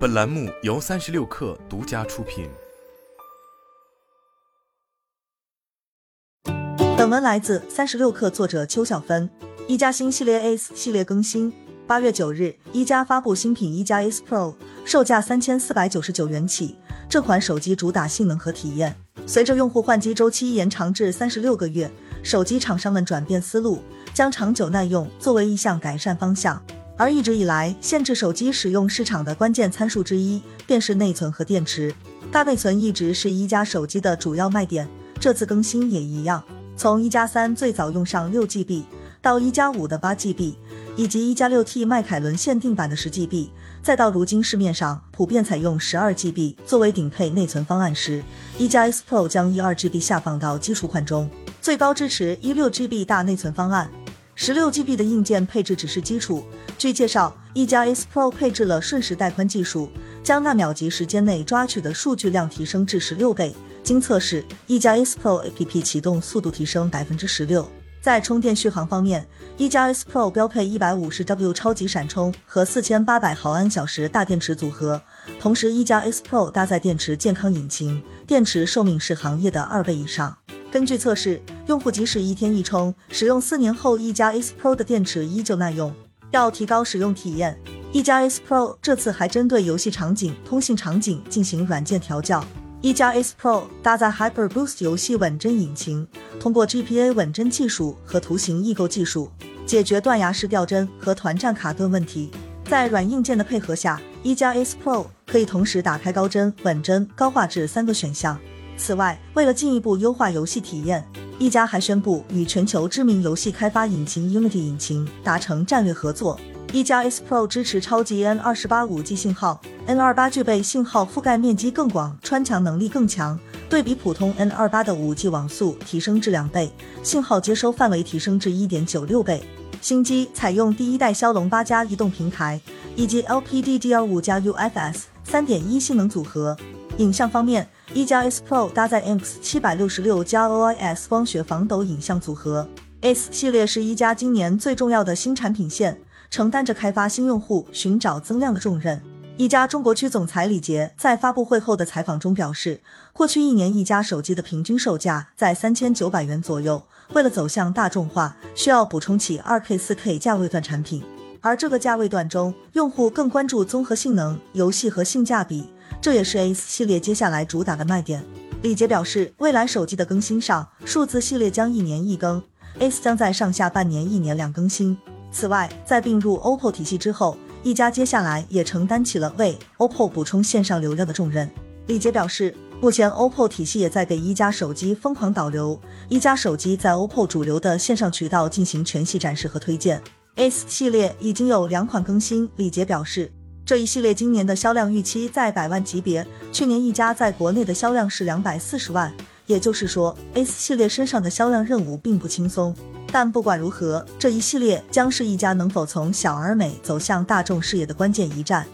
本栏目由三十六氪独家出品。本文来自三十六氪，作者邱小芬。一加新系列 S 系列更新，八月九日，一加发布新品一加 S Pro，售价三千四百九十九元起。这款手机主打性能和体验，随着用户换机周期延长至三十六个月，手机厂商们转变思路，将长久耐用作为一项改善方向。而一直以来，限制手机使用市场的关键参数之一，便是内存和电池。大内存一直是一加手机的主要卖点，这次更新也一样。从一加三最早用上六 GB，到一加五的八 GB，以及一加六 T 迈凯伦限定版的十 GB，再到如今市面上普遍采用十二 GB 作为顶配内存方案时，一加 S Pro 将一二 GB 下放到基础款中，最高支持一六 GB 大内存方案。十六 GB 的硬件配置只是基础。据介绍，一加 S Pro 配置了瞬时带宽技术，将纳秒级时间内抓取的数据量提升至十六倍。经测试，一加 S Pro APP 启动速度提升百分之十六。在充电续航方面，一加 S Pro 标配一百五十 W 超级闪充和四千八百毫安小时大电池组合，同时一加 S Pro 搭载电池健康引擎，电池寿命是行业的二倍以上。根据测试，用户即使一天一充，使用四年后，一加 S Pro 的电池依旧耐用。要提高使用体验，一加 S Pro 这次还针对游戏场景、通信场景进行软件调教。一加 S Pro 搭载 Hyper Boost 游戏稳帧引擎，通过 GPA 稳帧技术和图形异构技术，解决断崖式掉帧和团战卡顿问题。在软硬件的配合下，一加 S Pro 可以同时打开高帧、稳帧、高画质三个选项。此外，为了进一步优化游戏体验，一加还宣布与全球知名游戏开发引擎 Unity 引擎达成战略合作。一加 S Pro 支持超级 N 二十八五 G 信号，N 二八具备信号覆盖面积更广、穿墙能力更强，对比普通 N 二八的五 G 网速提升至两倍，信号接收范围提升至一点九六倍。新机采用第一代骁龙八加移动平台，以及 LPDDR5 加 UFS 三点一性能组合。影像方面，一加 S Pro 搭载 IMX 七百六十六加 OIS 光学防抖影像组合。S 系列是一加今年最重要的新产品线，承担着开发新用户、寻找增量的重任。一加中国区总裁李杰在发布会后的采访中表示，过去一年一加手机的平均售价在三千九百元左右。为了走向大众化，需要补充起二 K、四 K 价位段产品，而这个价位段中，用户更关注综合性能、游戏和性价比。这也是 S 系列接下来主打的卖点。李杰表示，未来手机的更新上，数字系列将一年一更，S 将在上下半年一年两更新。此外，在并入 OPPO 体系之后，一加接下来也承担起了为 OPPO 补充线上流量的重任。李杰表示，目前 OPPO 体系也在给一加手机疯狂导流，一加手机在 OPPO 主流的线上渠道进行全系展示和推荐。S 系列已经有两款更新，李杰表示。这一系列今年的销量预期在百万级别，去年一家在国内的销量是两百四十万，也就是说 S 系列身上的销量任务并不轻松。但不管如何，这一系列将是一家能否从小而美走向大众视野的关键一战。